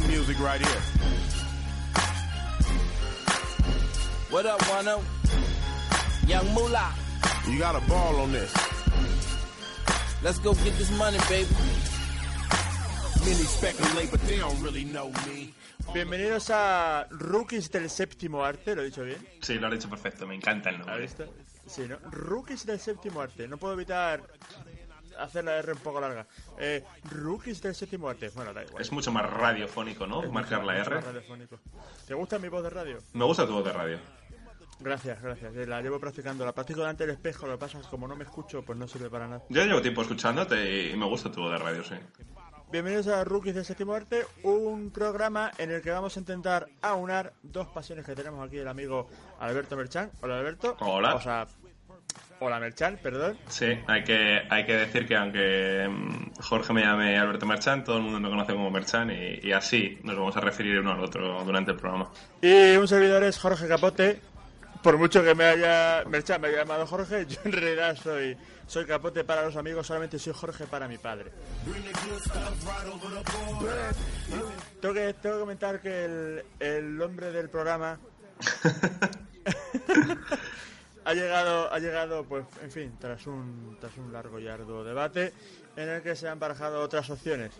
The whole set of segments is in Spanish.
Music right here. What up, Wano? Young Moolah. You got a ball on this. Let's go get this money, baby. Many speculate, but they don't really know me. Bienvenidos a Rookies del Séptimo Arte, ¿lo he dicho bien? Sí, lo has dicho perfecto, me encanta el ¿Has nombre. visto? Sí, ¿no? Rookies del Séptimo Arte. No puedo evitar hacer la R un poco larga. Eh, rookies del Séptimo Arte. Bueno, da igual. Es mucho más radiofónico, ¿no? Marcar la Mucho R. más radiofónico. ¿Te gusta mi voz de radio? Me gusta tu voz de radio. Gracias, gracias. Eh, La llevo practicando. La practico delante del espejo. Lo que pasa es que como no me escucho, pues no sirve para nada. Yo llevo tiempo escuchándote y me gusta tu voz de radio, sí. Bienvenidos a Rookies del Séptimo Arte, un programa en el que vamos a intentar aunar dos pasiones que tenemos aquí el amigo Alberto Merchan. Hola Alberto. Hola. O sea, hola Merchan, perdón. Sí, hay que, hay que decir que aunque mm, Jorge me llame Alberto Merchan, todo el mundo me conoce como Merchan y, y así nos vamos a referir uno al otro durante el programa. Y un servidor es Jorge Capote. Por mucho que me haya Merchan me haya llamado Jorge, yo en realidad soy soy Capote para los amigos, solamente soy Jorge para mi padre. Tengo que, tengo que comentar que el, el nombre del programa ha llegado, ha llegado, pues, en fin, tras un, tras un largo y arduo debate en el que se han barajado otras opciones.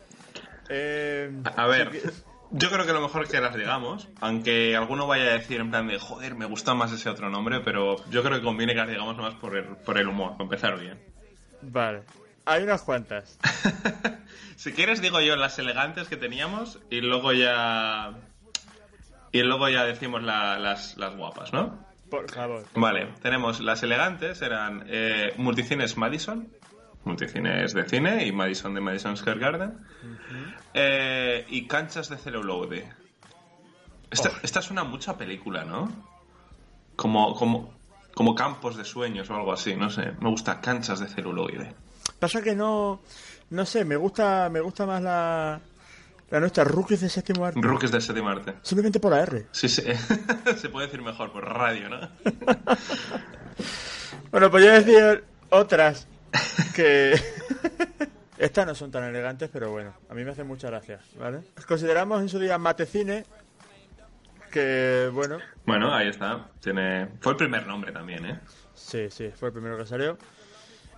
Eh, A ver, yo creo que lo mejor es que las digamos, aunque alguno vaya a decir en plan de, joder, me gusta más ese otro nombre, pero yo creo que conviene que las digamos más por el, por el humor, para empezar bien. Vale, hay unas cuantas. Si quieres digo yo las elegantes que teníamos y luego ya... Y luego ya decimos la- las, las guapas, ¿no? Por favor. Vale, tenemos las elegantes, eran eh, Multicines Madison, Multicines de cine y Madison de Madison Square Garden, eh, y Canchas de Celluloide. Esta, esta suena mucho a película, ¿no? Como, como, como campos de sueños o algo así, no sé. Me gusta Canchas de Celuloide. Pasa que no, no sé, me gusta, me gusta más la, la nuestra Rookies de séptimo arte. Rookies del séptimo arte. Simplemente por la R. Sí, sí. Se puede decir mejor por radio, ¿no? Bueno, pues yo decir otras que estas no son tan elegantes, pero bueno, a mí me hacen mucha gracia, ¿vale? Consideramos en su día Matecine que bueno, Bueno, ahí está. Tiene... Fue el primer nombre también, ¿eh? Sí, sí, fue el primero que salió.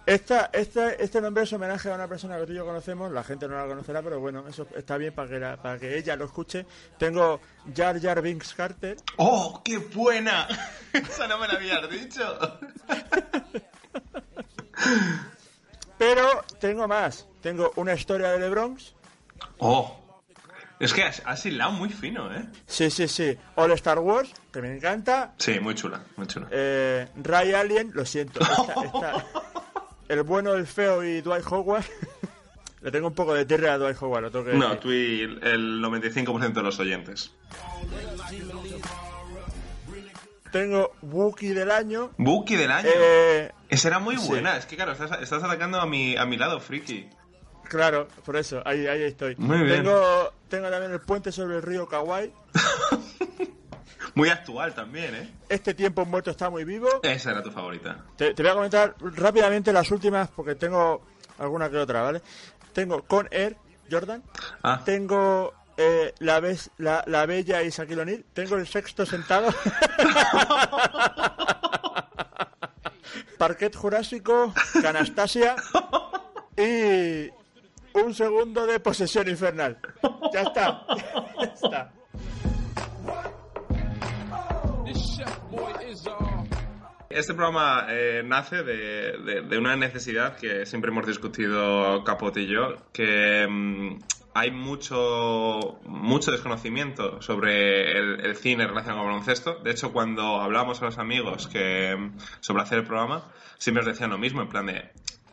Esta, esta, este nombre es homenaje a una persona que tú y yo conocemos, la gente no la conocerá, pero bueno, eso está bien para que, la- para que ella lo escuche. Tengo Jar Jar Binks Carter, ¡Oh, qué buena! Esa no me la habías dicho. pero tengo más. Tengo una historia de LeBron. ¡Oh! Es que has, has hilado muy fino, ¿eh? Sí, sí, sí. All Star Wars, que me encanta. Sí, muy chula, muy chula. Eh, Ray Alien, lo siento. esta- esta- el bueno, el feo y Dwight Howard. Le tengo un poco de tierra a Dwight Howard, tengo que No, tú y el 95% de los oyentes. Tengo Wookiee del año. Buki del año. Eh, Esa era muy sí. buena. Es que, claro, estás, estás atacando a mi, a mi lado friki. Claro, por eso, ahí, ahí estoy. Muy bien. Tengo, tengo también el puente sobre el río Kauai. Muy actual también, ¿eh? Este tiempo muerto está muy vivo. Esa era tu favorita. Te, te voy a comentar rápidamente las últimas porque tengo alguna que otra, ¿vale? Tengo Con Air, Jordan. Ah, Tengo eh, la, la, la Bella y Shaquille O'Neal. Tengo el sexto sentado. Parquet Jurásico, Canastasia y un segundo de posesión infernal. Ya está. Ya está. Este programa eh, nace de, de- una necesidad que siempre hemos discutido Capote y yo, que mm, hay mucho, mucho desconocimiento sobre el, el cine relacionado con baloncesto. De hecho, cuando hablábamos a los amigos que, sobre hacer el programa, siempre os decían lo mismo, en plan de,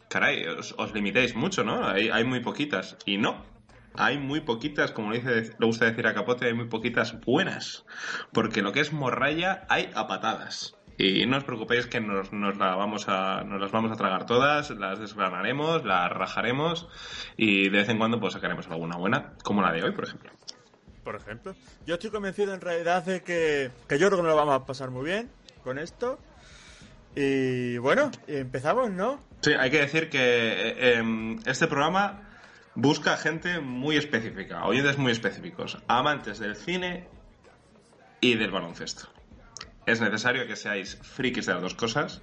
caray, os, limitéis mucho, ¿no? Hay muy poquitas. Y no, hay muy poquitas, como le, dice, le gusta decir a Capote, hay muy poquitas buenas. Porque lo que es morralla hay a patadas. Y no os preocupéis que nos, nos la vamos a, nos las vamos a tragar todas, las desgranaremos, las rajaremos y de vez en cuando pues sacaremos alguna buena, como la de hoy, por ejemplo. Por ejemplo. Yo estoy convencido en realidad de que, que yo creo que nos lo vamos a pasar muy bien con esto. Y bueno, empezamos, ¿no? Sí, hay que decir que eh, em, este programa busca gente muy específica, oyentes muy específicos, amantes del cine y del baloncesto. Es necesario que seáis frikis de las dos cosas,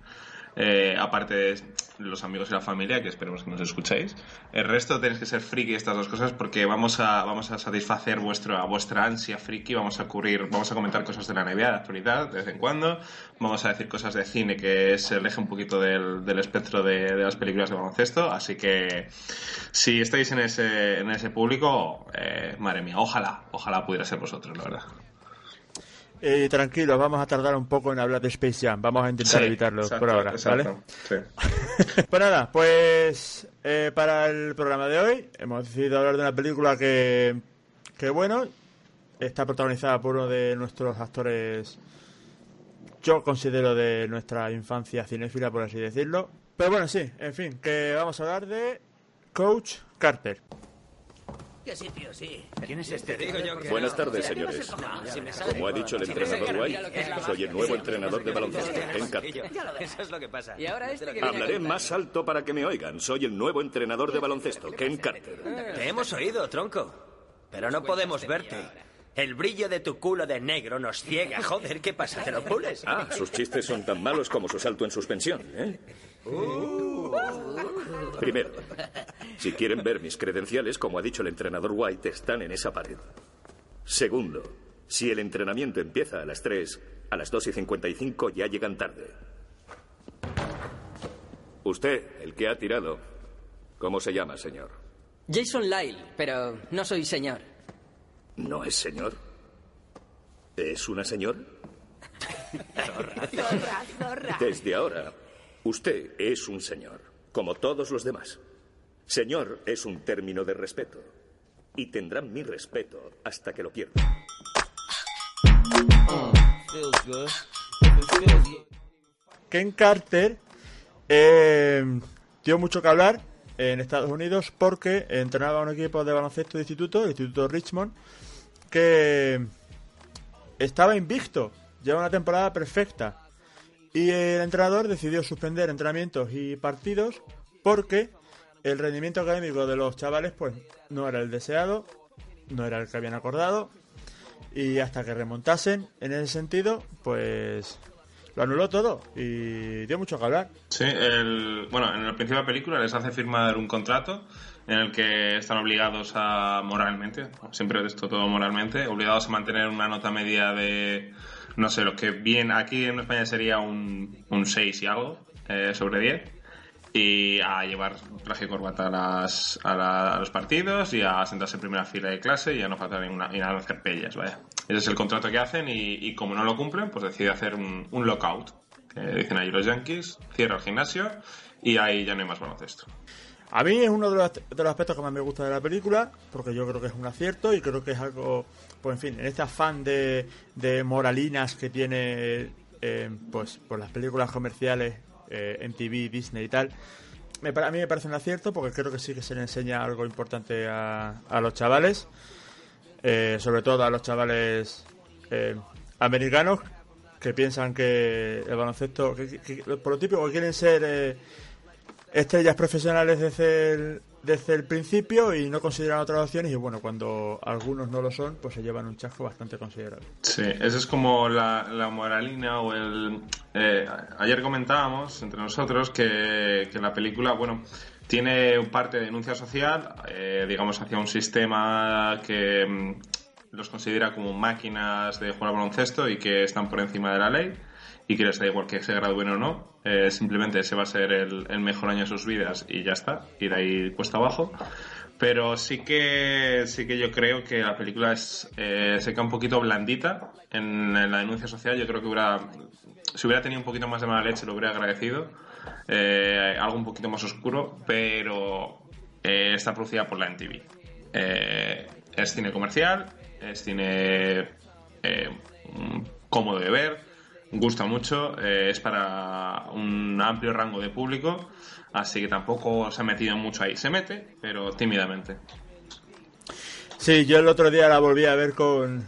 eh, aparte de los amigos y la familia, que esperemos que nos escuchéis. El resto tenéis que ser friki estas dos cosas porque vamos a, vamos a satisfacer vuestra, vuestra ansia friki, vamos a cubrir, vamos a comentar cosas de la NBA, de la actualidad, de vez en cuando, vamos a decir cosas de cine que se aleja un poquito del, del espectro de, de las películas de baloncesto, así que si estáis en ese, en ese público, eh, madre mía, ojalá, ojalá pudiera ser vosotros, la verdad. Eh, tranquilos, vamos a tardar un poco en hablar de Space Jam. Vamos a intentar Sí, evitarlo exacto, por ahora, ¿vale? sí. pues nada, pues eh, para el programa de hoy hemos decidido hablar de una película que, que bueno, está protagonizada por uno de nuestros actores, yo considero de nuestra infancia cinéfila, por así decirlo. Pero bueno, sí, en fin, que vamos a hablar de Coach Carter. ¿Qué sitio, sí? ¿Quién es este? Digo yo que Buenas no. tardes, señores. Como ha dicho el entrenador White, soy el nuevo entrenador de baloncesto, ves. Eso es lo que pasa. Y ahora este Hablaré más alto para que me oigan. Soy el nuevo entrenador de baloncesto, Ken Carter. Te hemos oído, tronco. Pero no podemos verte. El brillo de tu culo de negro nos ciega. Joder, ¿qué pasa? ¿Te lo pules? Ah, sus chistes son tan malos como su salto en suspensión, ¿eh? Primero, si quieren ver mis credenciales, como ha dicho el entrenador White, están en esa pared. Segundo, si el entrenamiento empieza a las 3, a las 2 y 55 ya llegan tarde. Usted, el que ha tirado, ¿cómo se llama, señor? Jason Lyle, pero no soy señor. ¿No es señor? ¿Es una señor? Desde ahora, usted es un señor, como todos los demás. Señor es un término de respeto. Y tendrán mi respeto hasta que lo pierdan. Ken Carter eh, mucho que hablar en Estados Unidos porque entrenaba a un equipo de baloncesto de instituto, el Instituto Richmond, que estaba invicto, lleva una temporada perfecta. Y el entrenador decidió suspender entrenamientos y partidos porque el rendimiento académico de los chavales pues no era el deseado, no era el que habían acordado y hasta que remontasen en ese sentido pues lo anuló todo y dio mucho que hablar. Sí, el, bueno, en el principio de la película les hace firmar un contrato en el que están obligados a, moralmente, siempre esto todo moralmente, obligados a mantener una nota media de, no sé, lo que bien aquí en España sería un, un 6 y algo eh, sobre 10, y a llevar traje y corbata a, las, a, los partidos y a sentarse en primera fila de clase y a no faltar ninguna, y a hacer pellas, vaya. Ese es el contrato que hacen y, como no lo cumplen, pues decide hacer un, lockout, dicen ahí los Yankees, cierra el gimnasio y ahí ya no hay más baloncesto. A mí es uno de los, de los aspectos que más me gusta de la película, porque yo creo que es un acierto y creo que es algo, pues en fin, en este afán de, de moralinas que tiene eh, pues, pues las películas comerciales, eh, MTV, Disney y tal, me, a mí me parece un acierto porque creo que sí que se le enseña algo importante a, a los chavales, eh, sobre todo a los chavales eh, americanos que piensan que el baloncesto, que- por lo típico quieren ser... eh, estrellas profesionales desde el, desde el principio y no consideran otras opciones y bueno, cuando algunos no lo son, pues se llevan un chasco bastante considerable. Sí, esa es como la, moralina o el... eh, ayer comentábamos entre nosotros que, que la película, bueno, tiene parte de denuncia social, eh, digamos, hacia un sistema que los considera como máquinas de jugar al baloncesto y que están por encima de la ley y que les da igual que se gradúen o no, eh, simplemente ese va a ser el, el mejor año de sus vidas y ya está, y de ahí cuesta abajo. Pero sí que sí que yo creo que la película es, eh, se queda un poquito blandita en, en la denuncia social. Yo creo que hubiera, si hubiera tenido un poquito más de mala leche lo hubiera agradecido. Eh, algo un poquito más oscuro, pero eh, está producida por la MTV. Eh, es cine comercial, es cine eh, cómodo de ver, gusta mucho, eh, es para un amplio rango de público, así que tampoco se ha metido mucho ahí. Se mete, pero tímidamente. Sí, yo el otro día la volví a ver con,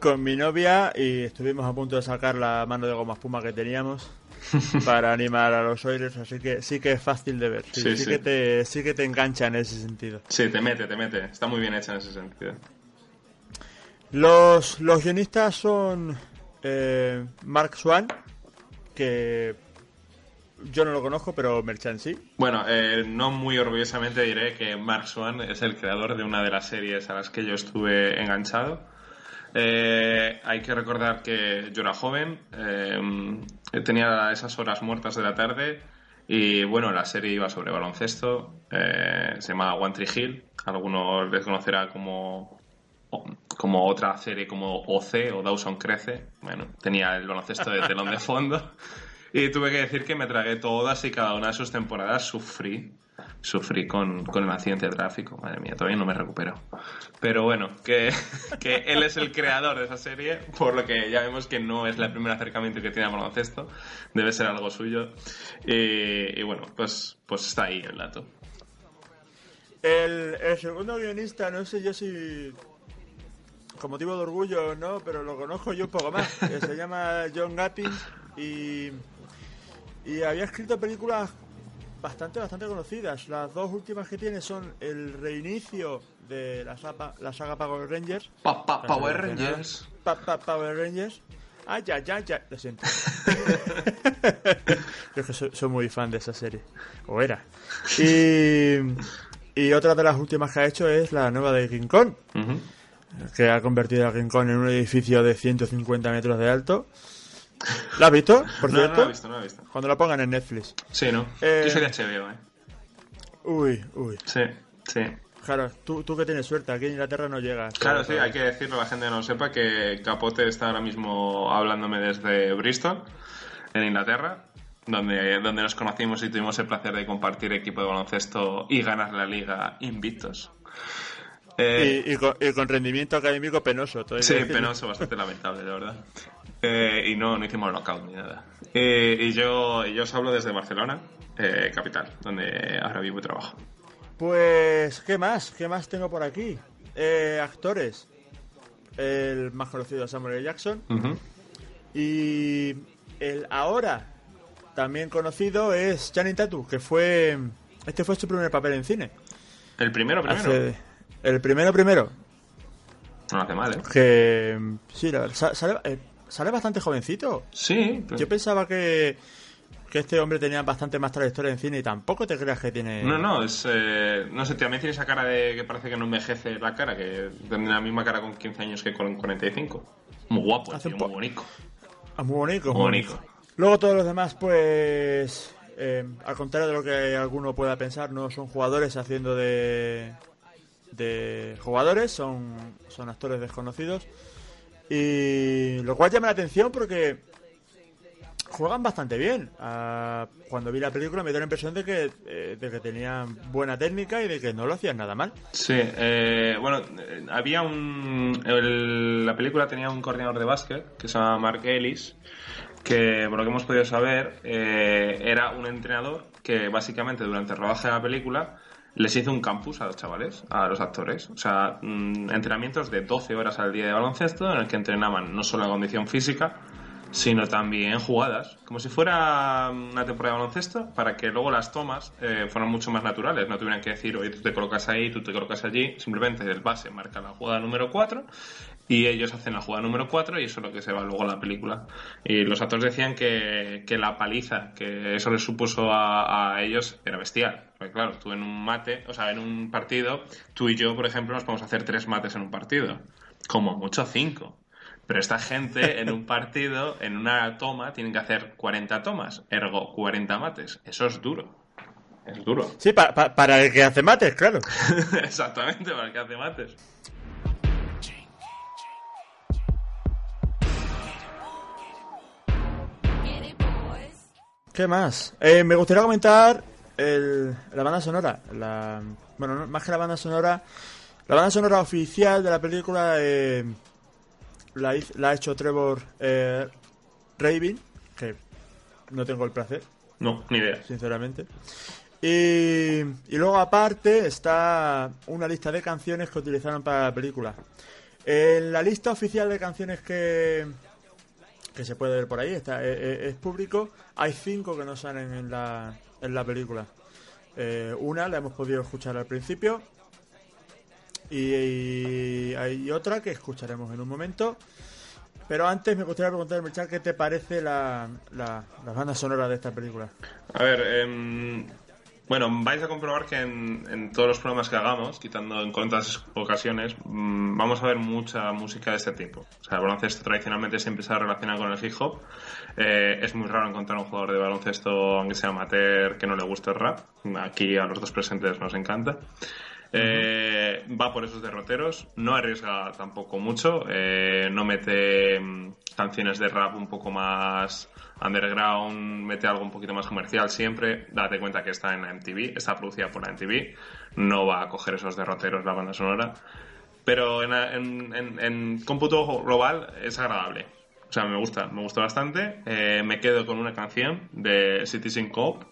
con mi novia y estuvimos a punto de sacar la mano de goma espuma que teníamos para animar a los Oilers, así que sí que es fácil de ver. Sí, Sí, sí sí. Que te, sí que te engancha en ese sentido. Sí, te mete, te mete. Está muy bien hecha en ese sentido. Los, los guionistas son eh, Mark Swan, que yo no lo conozco, pero Merchant sí. Bueno, eh, no muy orgullosamente diré que Mark Swan es el creador de una de las series a las que yo estuve enganchado. Eh, hay que recordar que yo era joven, eh, tenía esas horas muertas de la tarde y bueno, la serie iba sobre baloncesto, eh, se llama One Tree Hill, algunos les conocerá como, como otra serie como OC o Dawson Crece, bueno, tenía el baloncesto de telón de fondo y tuve que decir que me tragué todas y cada una de sus temporadas, sufrí, sufrí con, con el accidente de tráfico, madre mía, todavía no me recupero. Pero bueno, que, que él es el creador de esa serie, por lo que ya vemos que no es el primer acercamiento que tiene al baloncesto, debe ser algo suyo. Y, y bueno, pues, pues está ahí el dato. El, el segundo guionista, no sé yo si con motivo de orgullo no, pero lo conozco yo un poco más. se llama John Gattins y, y había escrito películas bastante, bastante conocidas. Las dos últimas que tiene son el reinicio de la saga, la saga Power Rangers. Pa- pa- La Power. Rangers. Pa- Power Rangers. Ay, ya, ya, ya. Lo siento. Yo es que soy, soy muy fan de esa serie. O era. Y, y otra de las últimas que ha hecho es la nueva de King Kong. Que ha convertido a King Kong en un edificio de 150 metros de alto. ¿La has visto, por No, no cierto? lo he visto, no lo he visto. Cuando la pongan en Netflix. Sí, ¿no? Eh, Yo soy de HBO, ¿eh? Uy, uy. Sí, sí. Claro, tú, tú que tienes suerte, aquí en Inglaterra no llegas. Claro, sí, hay que decirlo, la gente no lo sepa, que Capote está ahora mismo hablándome desde Bristol, en Inglaterra, donde, donde nos conocimos y tuvimos el placer de compartir equipo de baloncesto y ganar la liga invictos. Eh, Y, y con, y con rendimiento académico penoso. sí, penoso, bastante lamentable, la verdad. Eh, y no, no hicimos knockout ni nada. Eh, y, yo, y yo os hablo desde Barcelona, eh, capital, donde ahora vivo y trabajo. Pues, ¿qué más? ¿Qué más tengo por aquí? Eh, actores. El más conocido Samuel L. Jackson. Y el ahora también conocido es Channing Tatum, que fue... Este fue su primer papel en cine. El primero, primero. Hace- el primero, primero. No hace mal, ¿eh? Que... Sí, la verdad. Sale, eh, sale bastante jovencito. Sí, pero- Yo pensaba que... Que este hombre tenía bastante más trayectoria en cine y tampoco te creas que tiene... No, no, es. eh, no sé, también tiene esa cara de que parece que no envejece la cara, que tiene la misma cara con 15 años que con 45. Muy guapo, tío, po- muy bonito. Ah, muy bonito, Muy muy bonito. bonito. Luego todos los demás, pues, eh, al contrario de lo que alguno pueda pensar, no son jugadores haciendo de, de jugadores, son, son actores desconocidos. Y lo cual llama la atención porque juegan bastante bien. Ah, cuando vi la película me dio la impresión de que, eh, de que tenían buena técnica y de que no lo hacían nada mal. Sí, eh, bueno, eh, había un. la película tenía un coordinador de básquet que se llama Mark Ellis, que por lo que hemos podido saber, eh, era un entrenador que básicamente durante el rodaje de la película les hizo un campus a los chavales, a los actores. O sea, mm, entrenamientos de 12 horas al día de baloncesto en el que entrenaban no solo la condición física, sino también jugadas, como si fuera una temporada de baloncesto, para que luego las tomas eh, fueran mucho más naturales, no tuvieran que decir, oye, tú te colocas ahí, tú te colocas allí, simplemente el base marca la jugada número 4 y ellos hacen la jugada número 4 y eso es lo que se va luego a la película. Y los actores decían que, la paliza que eso les supuso a ellos era bestial. Porque claro, tú en un mate, o sea, en un partido, tú y yo, por ejemplo, nos podemos hacer tres mates en un partido, como mucho cinco. Pero esta gente en un partido, en una toma, tienen que hacer 40 tomas, ergo 40 mates. Eso es duro. Es duro. Sí, pa- pa- para el que hace mates, claro. Exactamente, para el que hace mates. ¿Qué más? Eh, me gustaría comentar el- la banda sonora. La, bueno, no- más que la banda sonora, la banda sonora oficial de la película eh, la, ha hecho Trevor eh, Rabin, que no tengo el placer, No, ni idea. sinceramente. Y, y luego aparte está una lista de canciones que utilizaron para la película. En la lista oficial de canciones que, que se puede ver por ahí, está, eh, eh, es, público, hay cinco que no salen en la, en la película. Eh, una la hemos podido escuchar al principio y, hay otra que escucharemos en un momento. Pero antes me gustaría preguntarme, Char, ¿qué te parece la, la, la banda sonora de esta película? A ver, em, bueno, vais a comprobar que en, todos los programas que hagamos, quitando en cuantas ocasiones, mm, vamos a ver mucha música de este tipo. O sea, el baloncesto tradicionalmente siempre se ha relacionado con el hip hop. Eh, es muy raro encontrar un jugador de baloncesto, aunque sea amateur, que no le guste el rap. Aquí a los dos presentes nos encanta. Eh, va por esos derroteros, no arriesga tampoco mucho, eh, no mete mm, canciones de rap un poco más underground, mete algo un poquito más comercial siempre. Date cuenta que está en la MTV, está producida por la MTV, no va a coger esos derroteros la banda sonora. Pero en, en- cómputo global es agradable. O sea, me gusta, me gusta bastante. Eh, me quedo con una canción de Citizen Cope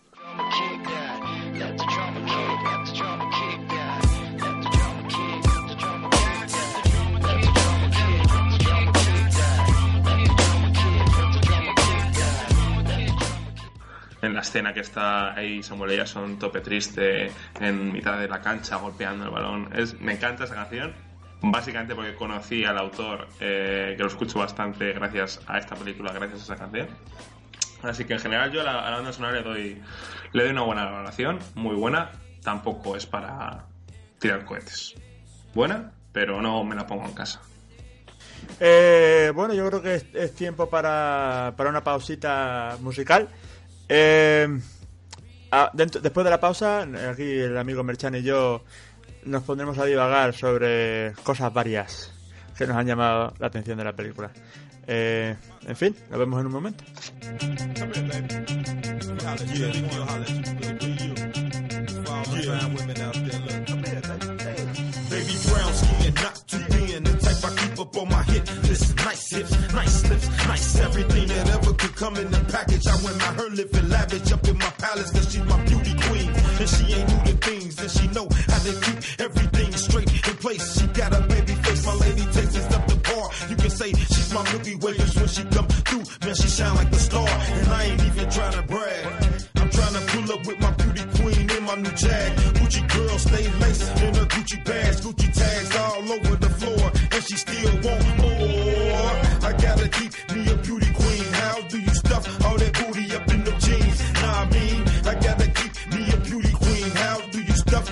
en la escena que está ahí Samuel Jackson tope triste en mitad de la cancha golpeando el balón. Es me encanta esa canción básicamente porque conocí al autor eh, que lo escucho bastante gracias a esta película gracias a esa canción. Así que en general yo a la, a la banda sonora le doy le doy una buena valoración muy buena. Tampoco es para tirar cohetes. Buena pero no me la pongo en casa. Eh, bueno, yo creo que es, es tiempo para, para una pausita musical. Eh, ah, dentro- después de la pausa, aquí el amigo Merchan y yo nos pondremos a divagar sobre cosas varias que nos han llamado la atención de la película. Eh, en fin, nos vemos en un momento. Baby brown skin, not too thin. The type I keep up on my hit list. Nice hips, nice everything that ever could come in the package. I went my her living lavish up in my palace cause she's my beauty queen. And she ain't new to things and she know how to keep everything straight in place. She got a baby face, my lady takes us up the bar. You can say she's my Way cause when she come through, man, she shine like the star. And I ain't even trying to brag. I'm trying to pull up with my queen in my new jag. Gucci girl stay laced in her Gucci bags, Gucci tags all over the floor, and she still want more. I gotta keep me a beauty queen. How do you stuff all that booty up in them jeans? Nah, I mean, I gotta keep me a beauty queen. How do you stuff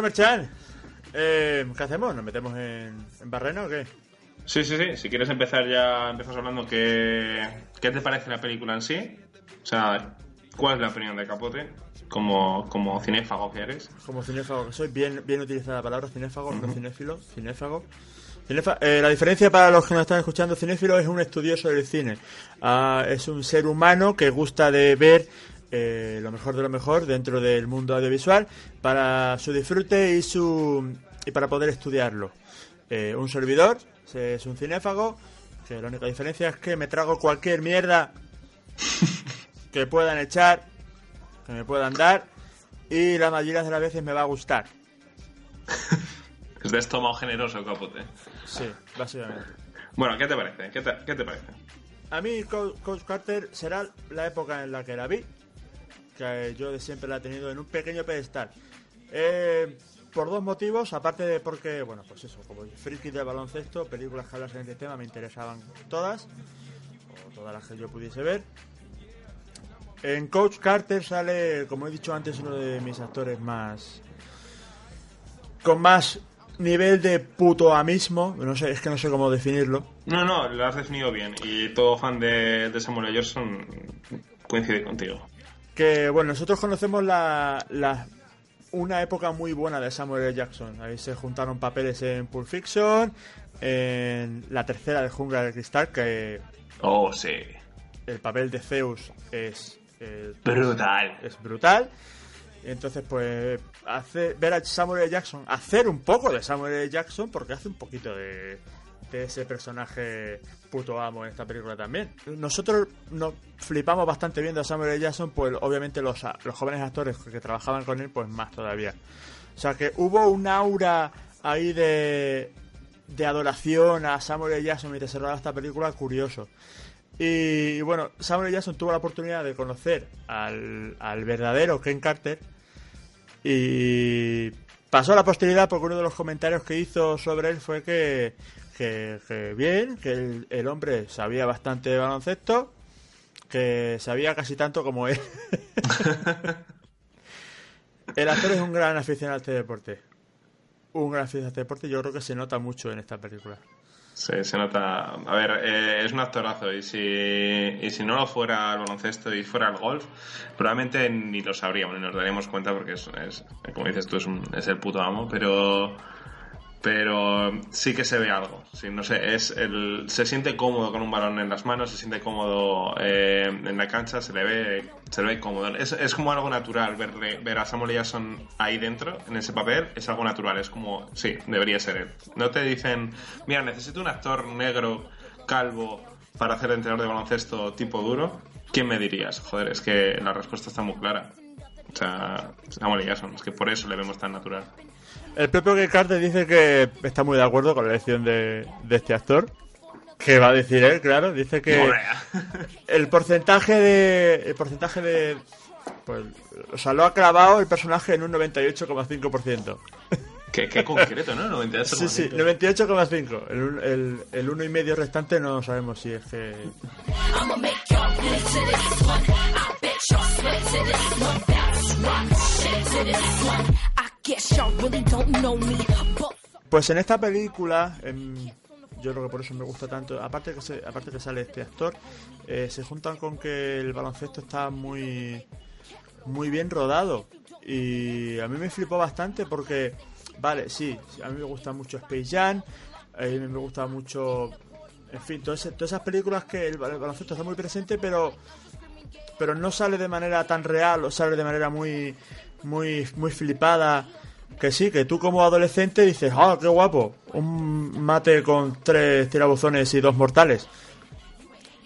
Bueno, Merchan, eh, ¿qué hacemos? ¿Nos metemos en, en barreno o qué? Sí, sí, sí. Si quieres empezar ya, empiezas hablando qué, qué te parece la película en sí. O sea, ¿cuál es la opinión de Capote como, como cinéfago que eres? Como cinéfago que soy, bien, bien utilizada la palabra cinéfago, no cinéfilo, cinéfago. Cinefa- eh, la diferencia para los que nos están escuchando, cinéfilo es un estudioso del cine. Ah, es un ser humano que gusta de ver eh, lo mejor de lo mejor dentro del mundo audiovisual para su disfrute y su y para poder estudiarlo. Eh, un servidor se- es un cinéfago que la única diferencia es que me trago cualquier mierda que puedan echar, que me puedan dar y la mayoría de las veces me va a gustar. Es de estómago generoso, Capote. Sí, básicamente. Bueno, ¿qué te parece? ¿Qué te, qué te parece? A mí Co- Coach Carter será la época en la que la vi, que yo de siempre la he tenido en un pequeño pedestal. Eh, por dos motivos, aparte de porque, bueno, pues eso, como friki del baloncesto, películas que hablan en este tema me interesaban todas, o todas las que yo pudiese ver. En Coach Carter sale, como he dicho antes, uno de mis actores más. con más nivel de putoamismo. No sé, es que no sé cómo definirlo. No, no, lo has definido bien. Y todo fan de, de Samuel L. Jackson coincide contigo. Que bueno, nosotros conocemos la, la- una época muy buena de Samuel L. Jackson. Ahí se juntaron papeles en Pulp Fiction, en la tercera de Jungla de Cristal, que Oh, sí. el papel de Zeus es eh, Brutal. es brutal. Entonces, pues, ver a Samuel L. Jackson, hacer un poco de Samuel L. Jackson, porque hace un poquito de, ese personaje puto amo en esta película también. Nosotros nos flipamos bastante viendo a Samuel L. Jackson, pues obviamente los, los jóvenes actores que trabajaban con él, pues más todavía. O sea que hubo un aura ahí de, de adoración a Samuel L. Jackson mientras se rodaba esta película curioso. Y, y bueno, Samuel L. Jackson tuvo la oportunidad de conocer al, al verdadero Ken Carter y pasó a la posteridad porque uno de los comentarios que hizo sobre él fue que, que, que bien, que el, el hombre sabía bastante de baloncesto, que sabía casi tanto como él. el actor es un gran aficionado a este deporte. Un gran aficionado a este deporte yo creo que se nota mucho en esta película. Sí, se nota. A ver, eh, es un actorazo y si, y si no lo fuera el baloncesto y fuera el golf, probablemente ni lo sabríamos ni nos daríamos cuenta porque es, es- como dices tú, es, un- es el puto amo, pero pero sí que se ve algo. Sí, no sé, es el, se siente cómodo con un balón en las manos, se siente cómodo eh, en la cancha, se le ve, se le ve cómodo. Es, es como algo natural verle, ver a Samuel. Jackson ahí dentro, en ese papel, es algo natural, es como, sí, debería ser él. No te dicen, mira, necesito un actor negro, calvo, para hacer entrenador de baloncesto tipo duro. ¿Quién me dirías? Joder, es que la respuesta está muy clara. O sea, Samuel L. Jackson, es que por eso le vemos tan natural. El propio Ken Carter dice que está muy de acuerdo con la elección de, de este actor. Que va a decir él, claro. Dice que Morea. el porcentaje de. El porcentaje de. Pues, o sea, lo ha clavado el personaje en un 98,5%. Qué, qué concreto, ¿no? 98. Sí, sí, 98,5. El, el, el uno y medio restante no sabemos si es que. Pues en esta película, em, yo creo que por eso me gusta tanto, aparte que, se, aparte que sale este actor, eh, se juntan con que el baloncesto está muy, muy bien rodado. Y a mí me flipó bastante porque, vale, sí, a mí me gusta mucho Space Jam, a mí me gusta mucho, en fin, todas, esas películas que el baloncesto está muy presente, pero pero no sale de manera tan real o sale de manera muy muy muy flipada que sí que tú como adolescente dices ah qué guapo un mate con tres tirabuzones y dos mortales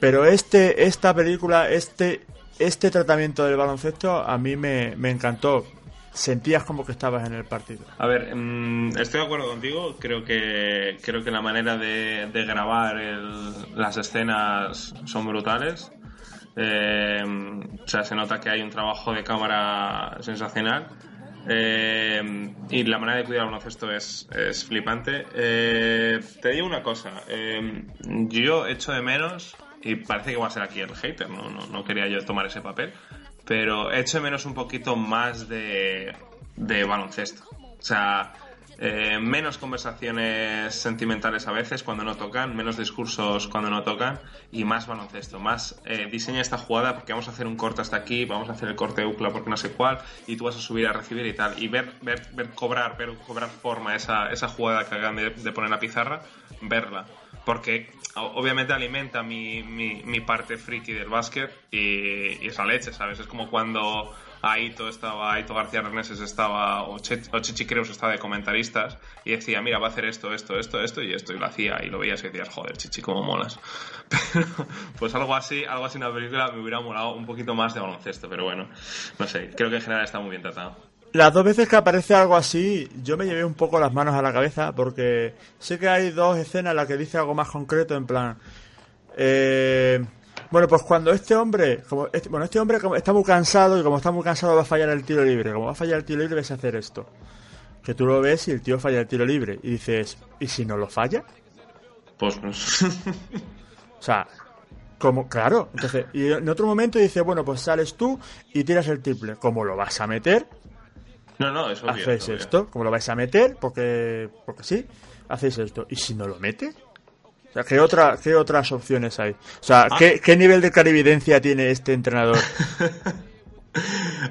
pero este esta película este este tratamiento del baloncesto a mí me, me encantó sentías como que estabas en el partido A ver, mm, estoy de acuerdo contigo. Creo que creo que la manera de, de grabar el- las escenas son brutales. Eh, o sea, se nota que hay un trabajo de cámara sensacional. Eh, y la manera de cuidar el baloncesto es, es flipante. Eh, te digo una cosa. yo echo de menos, y parece que va a ser aquí el hater, no, no, no quería yo tomar ese papel, pero echo de menos un poquito más de, de baloncesto. O sea, eh, menos conversaciones sentimentales a veces cuando no tocan, menos discursos cuando no tocan y más baloncesto, más eh, diseña esta jugada porque vamos a hacer un corte hasta aquí, vamos a hacer el corte de UCLA porque no sé cuál y tú vas a subir a recibir y tal y ver, ver, ver cobrar, ver cobrar forma esa, esa jugada que hagan de, de poner la pizarra, verla. Porque obviamente alimenta mi, mi, mi parte friki del básquet y, y es la leche, ¿sabes? Es como cuando Aito estaba, Aito García Reneses estaba, o, Chichi Creus estaba de comentaristas y decía, mira, va a hacer esto, esto, esto, esto y esto, y lo hacía y lo veías y decías, joder, Chichi, cómo molas. Pero, pues algo así, algo así en la película me hubiera molado un poquito más de baloncesto, pero bueno, no sé, creo que en general está muy bien tratado. Las dos veces que aparece algo así, yo me llevé un poco las manos a la cabeza porque sé que hay dos escenas en las que dice algo más concreto, en plan. eh, bueno, pues cuando este hombre, como este, bueno, este hombre como está muy cansado y como está muy cansado va a fallar el tiro libre. Como va a fallar el tiro libre, ves a hacer esto. Que tú lo ves y el tío falla el tiro libre. Y dices, ¿y si no lo falla? Pues, O sea, Como, claro, entonces, y en otro momento dice, bueno, pues sales tú y tiras el triple. ¿Cómo lo vas a meter? No, no, es obvio. hacéis es obvio. esto, como lo vais a meter, porque, porque sí, hacéis esto. ¿Y si no lo mete? O sea, ¿qué, otra, qué otras opciones hay? O sea, Ah. ¿qué, ¿qué nivel de clarividencia tiene este entrenador?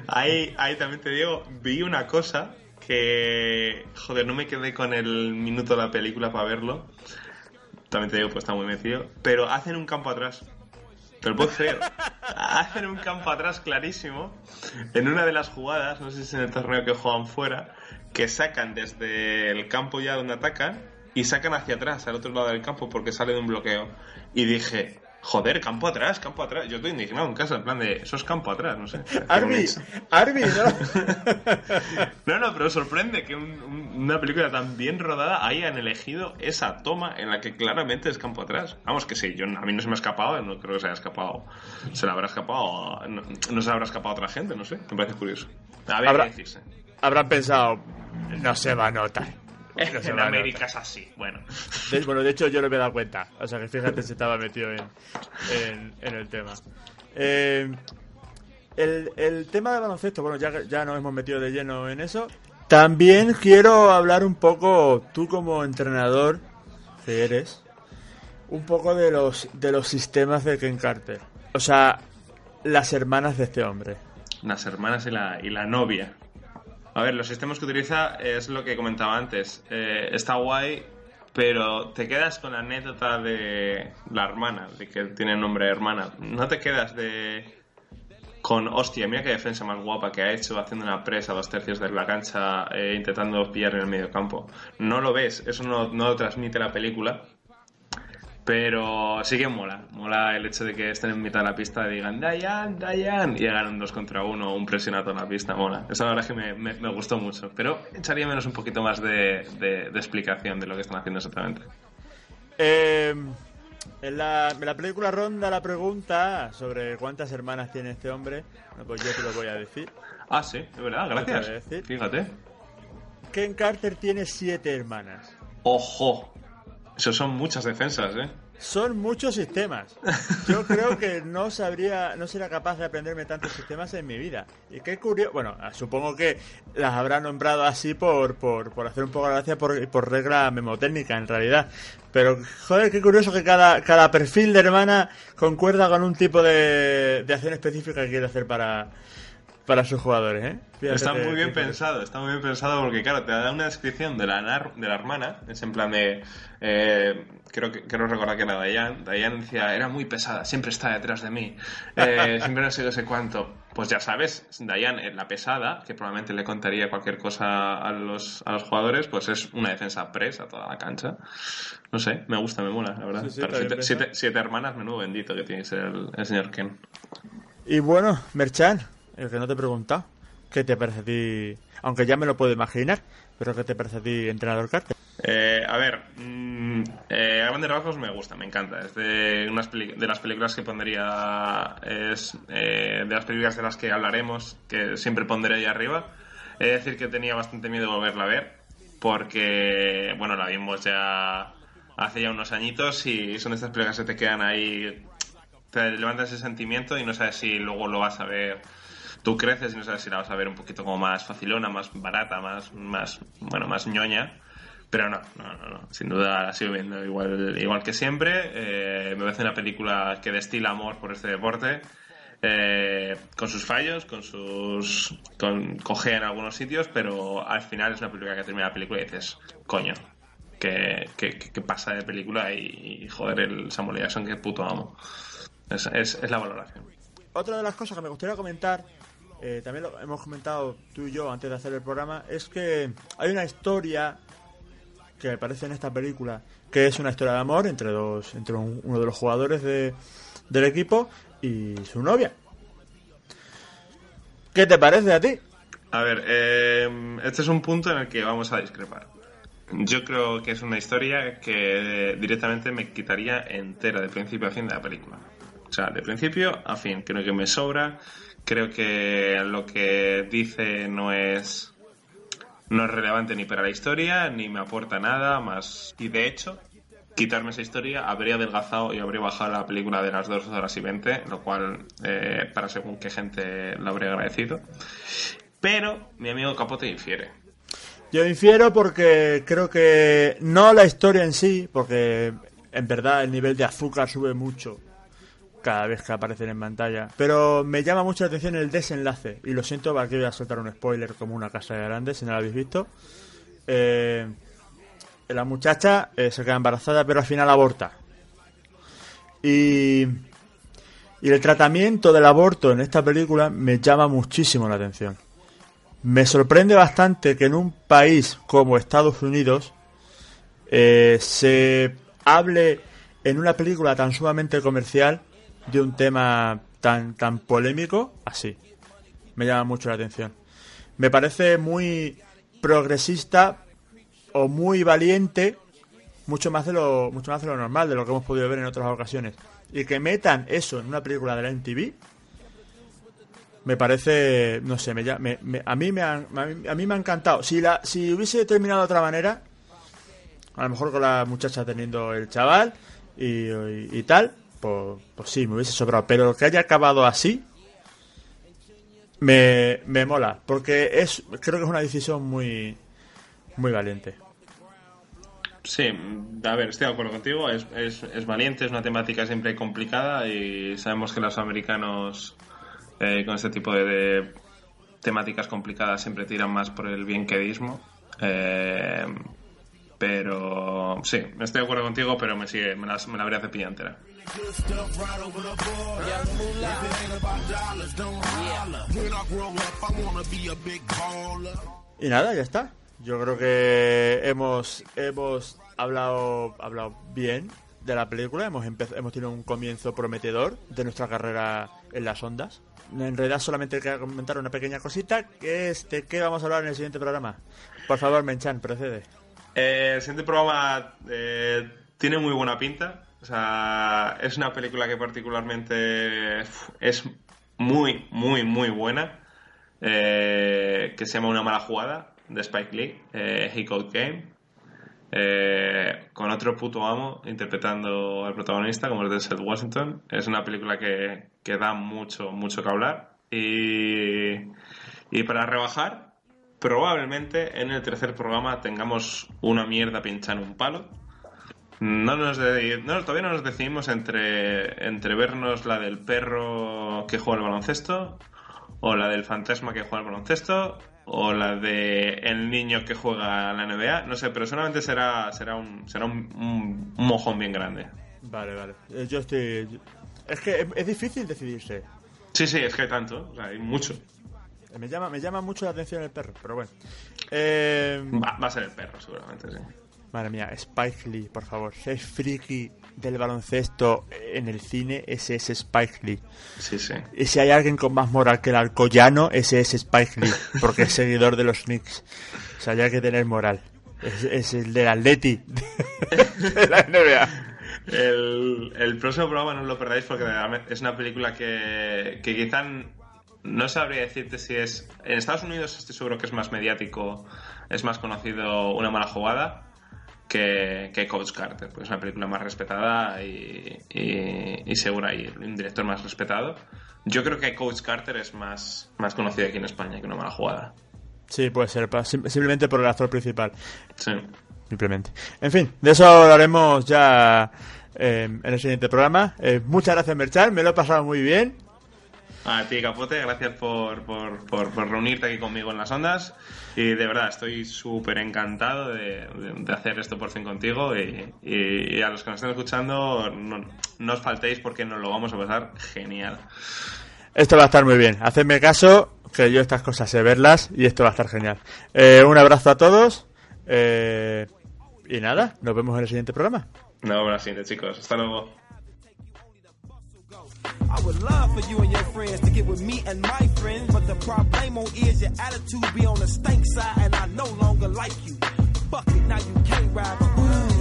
Ahí, ahí también te digo, vi una cosa que, joder, no me quedé con el minuto de la película para verlo. También te digo, pues está muy metido. Pero hacen un campo atrás. Te lo puedes creer. Hacen un campo atrás clarísimo. En una de las jugadas, no sé si es en el torneo que juegan fuera, que sacan desde el campo ya donde atacan y sacan hacia atrás, al otro lado del campo, porque sale de un bloqueo. Y dije, joder, campo atrás, campo atrás. Yo estoy indignado en casa, en plan de, eso es campo atrás, no sé. Arby, Arby, ¿no? No, no, pero sorprende que un- un- una película tan bien rodada hayan elegido esa toma en la que claramente es campo atrás. Vamos, que sí, yo, a mí no se me ha escapado, no creo que se haya escapado. Se le habrá escapado, no, no se le habrá escapado a otra gente, no sé, me parece curioso. Había Habrá- decirse. Habrán pensado, no se va a notar. En América es así, bueno. De- bueno, de hecho yo no me he dado cuenta. O sea que fíjate si estaba metido en, en, en el tema. Eh, el, el tema de baloncesto, bueno, ya, ya nos hemos metido de lleno en eso. También quiero hablar un poco, tú como entrenador que eres, un poco de los, de los sistemas de Ken Carter. O sea, las hermanas de este hombre. Las hermanas y la, y la novia. A ver, los sistemas que utiliza es lo que comentaba antes. Eh, está guay, pero te quedas con la anécdota de la hermana, de que tiene nombre de hermana. No te quedas de con hostia, mira qué defensa más guapa que ha hecho haciendo una presa a dos tercios de la cancha eh, intentando pillar en el medio campo. No lo ves, eso no, no lo transmite la película. Pero sí que mola. Mola el hecho de que estén en mitad de la pista y digan Dayan, Dayan y hagan un 2 contra 1 un presionato en la pista. Mola. Eso la verdad es que me, me- me gustó mucho. Pero echaría menos un poquito más de, de- de explicación de lo que están haciendo exactamente. Eh, en, la, en la película ronda la pregunta sobre cuántas hermanas tiene este hombre. Bueno, pues yo te lo voy a decir. Ah, sí, de verdad, gracias. Fíjate. Ken Carter tiene siete hermanas. Ojo. Eso son muchas defensas, ¿eh? Son muchos sistemas. Yo creo que no sabría, no sería capaz de aprenderme tantos sistemas en mi vida. Y qué curioso, bueno, supongo que las habrá nombrado así por, por, por hacer un poco de gracia por, por regla memotécnica en realidad. Pero joder, qué curioso que cada, cada perfil de hermana concuerda con un tipo de, de acción específica que quiere hacer para, para sus jugadores, ¿eh? Fíjate Está muy bien que- pensado, está muy bien pensado porque, claro, te da una descripción de la, nar- de la hermana, es en plan de... eh, creo que creo recordar que era Dayan. Dayan decía, era muy pesada, siempre está detrás de mí, eh, siempre no sé qué sé cuánto. Pues ya sabes, Dayan, eh, la pesada, que probablemente le contaría cualquier cosa a los, a los jugadores, pues es una defensa presa a toda la cancha. No sé, me gusta, me mola, la verdad. Sí, sí, Pero siete, siete- siete hermanas, menudo bendito que tiene que ser el, el señor Ken. Y bueno, Merchan, el que no te he ¿qué te parece? Aunque ya me lo puedo imaginar, pero ¿qué te parece entrenador Carter? Eh, a ver, mm, eh, a grandes rasgos me gusta, me encanta. Es de, unas de las películas que pondría, es eh, de las películas de las que hablaremos, que siempre pondré ahí arriba. He de decir que tenía bastante miedo de volverla a ver, porque, bueno, la vimos ya hace ya unos añitos y son estas películas que te quedan ahí, te levanta ese sentimiento y no sabes si luego lo vas a ver tú creces y no sabes si la vas a ver un poquito como más facilona, más barata, más, más bueno, más ñoña. Pero no, no, no, no. sin duda la sigo viendo igual, igual que siempre. Eh, me parece una película que destila amor por este deporte, eh, con sus fallos, con sus. con cojea en algunos sitios, pero al final es una película que termina la película y dices, coño, que, que- que pasa de película y, y, joder, el Samuel Jackson, que puto amo. Es, es, es la valoración. Otra de las cosas que me gustaría comentar, eh, también lo hemos comentado tú y yo antes de hacer el programa, es que hay una historia que aparece en esta película, que es una historia de amor entre dos, entre un- uno de los jugadores de, del equipo y su novia. ¿Qué te parece a ti? A ver, eh, este es un punto en el que vamos a discrepar. Yo creo que es una historia que directamente me quitaría entera de principio a fin de la película. O sea, de principio a fin, creo que me sobra. Creo que lo que dice no es no es relevante ni para la historia ni me aporta nada más. Y de hecho, quitarme esa historia, habría adelgazado y habría bajado la película de las 2 horas y 20, lo cual eh, para según qué gente lo habría agradecido. Pero mi amigo Capote infiere. Yo infiero porque creo que no la historia en sí, porque en verdad el nivel de azúcar sube mucho cada vez que aparecen en pantalla. Pero me llama mucho la atención el desenlace. Y lo siento, aquí voy a soltar un spoiler como una casa de grande, si no lo habéis visto. Eh, la muchacha eh, se queda embarazada, pero al final aborta. Y, y el tratamiento del aborto en esta película me llama muchísimo la atención. Me sorprende bastante que en un país como Estados Unidos eh, se hable en una película tan sumamente comercial de un tema tan, tan polémico así. Me llama mucho la atención. Me parece muy progresista o muy valiente, mucho más de lo, mucho más de lo normal, de lo que hemos podido ver en otras ocasiones. Y que metan eso en una película de la MTV, me parece, no sé, me, me- a, mí me ha, a, mí, me ha encantado. Si, la, si hubiese terminado de otra manera, a lo mejor con la muchacha teniendo el chaval y tal, pues, pues sí, me hubiese sobrado. Pero que haya acabado así, me, me mola, porque es creo que es una decisión muy, muy valiente. Sí, a ver, estoy de acuerdo contigo. Es, es, valiente, es una temática siempre complicada y sabemos que los americanos eh, con este tipo de, de temáticas complicadas siempre tiran más por el bienquedismo. Eh, pero sí, estoy de acuerdo contigo, pero me sigue, me, las- me la habría cepillado entera. Y nada, ya está. Yo creo que hemos hemos hablado hablado bien de la película, hemos hemos tenido un comienzo prometedor de nuestra carrera en las ondas. En realidad solamente quería comentar una pequeña cosita, que es de qué vamos a hablar en el siguiente programa. Por favor, Menchan, procede. Eh, el siguiente programa eh, tiene muy buena pinta. O sea, es una película que particularmente es muy, muy, muy buena. eh, que se llama Una mala jugada de Spike Lee, eh, He Code Game. con otro puto amo interpretando al protagonista, como es Denzel Washington. Es una película que, que da mucho, mucho que hablar. Y, y para rebajar, probablemente en el tercer programa tengamos una mierda pinchar en un palo. No nos de- no, todavía no nos decidimos entre, entre vernos la del perro que juega al baloncesto, o la del fantasma que juega al baloncesto, o la de el niño que juega a la NBA. No sé, pero solamente será, será, un, será un, un- un mojón bien grande. Vale, vale. Eh, Yo estoy... Es que es, es difícil decidirse. Sí, sí, es que hay tanto, o sea, hay mucho. Me llama, me llama mucho la atención el perro, pero bueno. Eh, Va, va a ser el perro, seguramente, sí. Madre mía, Spike Lee, por favor. Si es friki del baloncesto en el cine, ese es Spike Lee. Sí, sí. Y si hay alguien con más moral que el Alcoyano, ese es Spike Lee, porque es seguidor de los Knicks. O sea, ya hay que tener moral. Es, es el del Atleti de la NBA. El, el próximo programa no os lo perdáis porque es una película que, que quizá no sabría decirte si es... En Estados Unidos estoy seguro que es más mediático, es más conocido Una mala jugada que, que Coach Carter, porque es una película más respetada y, y, y segura y un director más respetado. Yo creo que Coach Carter es más, más conocido aquí en España que Una mala jugada. Sí, puede ser, simplemente por el actor principal. Sí. Simplemente. En fin, de eso hablaremos ya eh, en el siguiente programa. Eh, muchas gracias, Merchan, me lo he pasado muy bien. A ti, Capote, gracias por, por, por- por reunirte aquí conmigo en las ondas. Y de verdad, estoy súper encantado de, de- de hacer esto por fin contigo. Y, y- y a los que nos estén escuchando, no, no os faltéis porque nos lo vamos a pasar genial. Esto va a estar muy bien. Hacedme caso, que yo estas cosas sé verlas y esto va a estar genial. Eh, un abrazo a todos. eh, y nada, nos vemos en el siguiente programa. Nos vemos la siguiente, chicos. Hasta luego. I would love for you and your friends to get with me and my friends, but the problem is your attitude be on the stank side, and I no longer like you. Fuck it, now you can't ride. Ooh.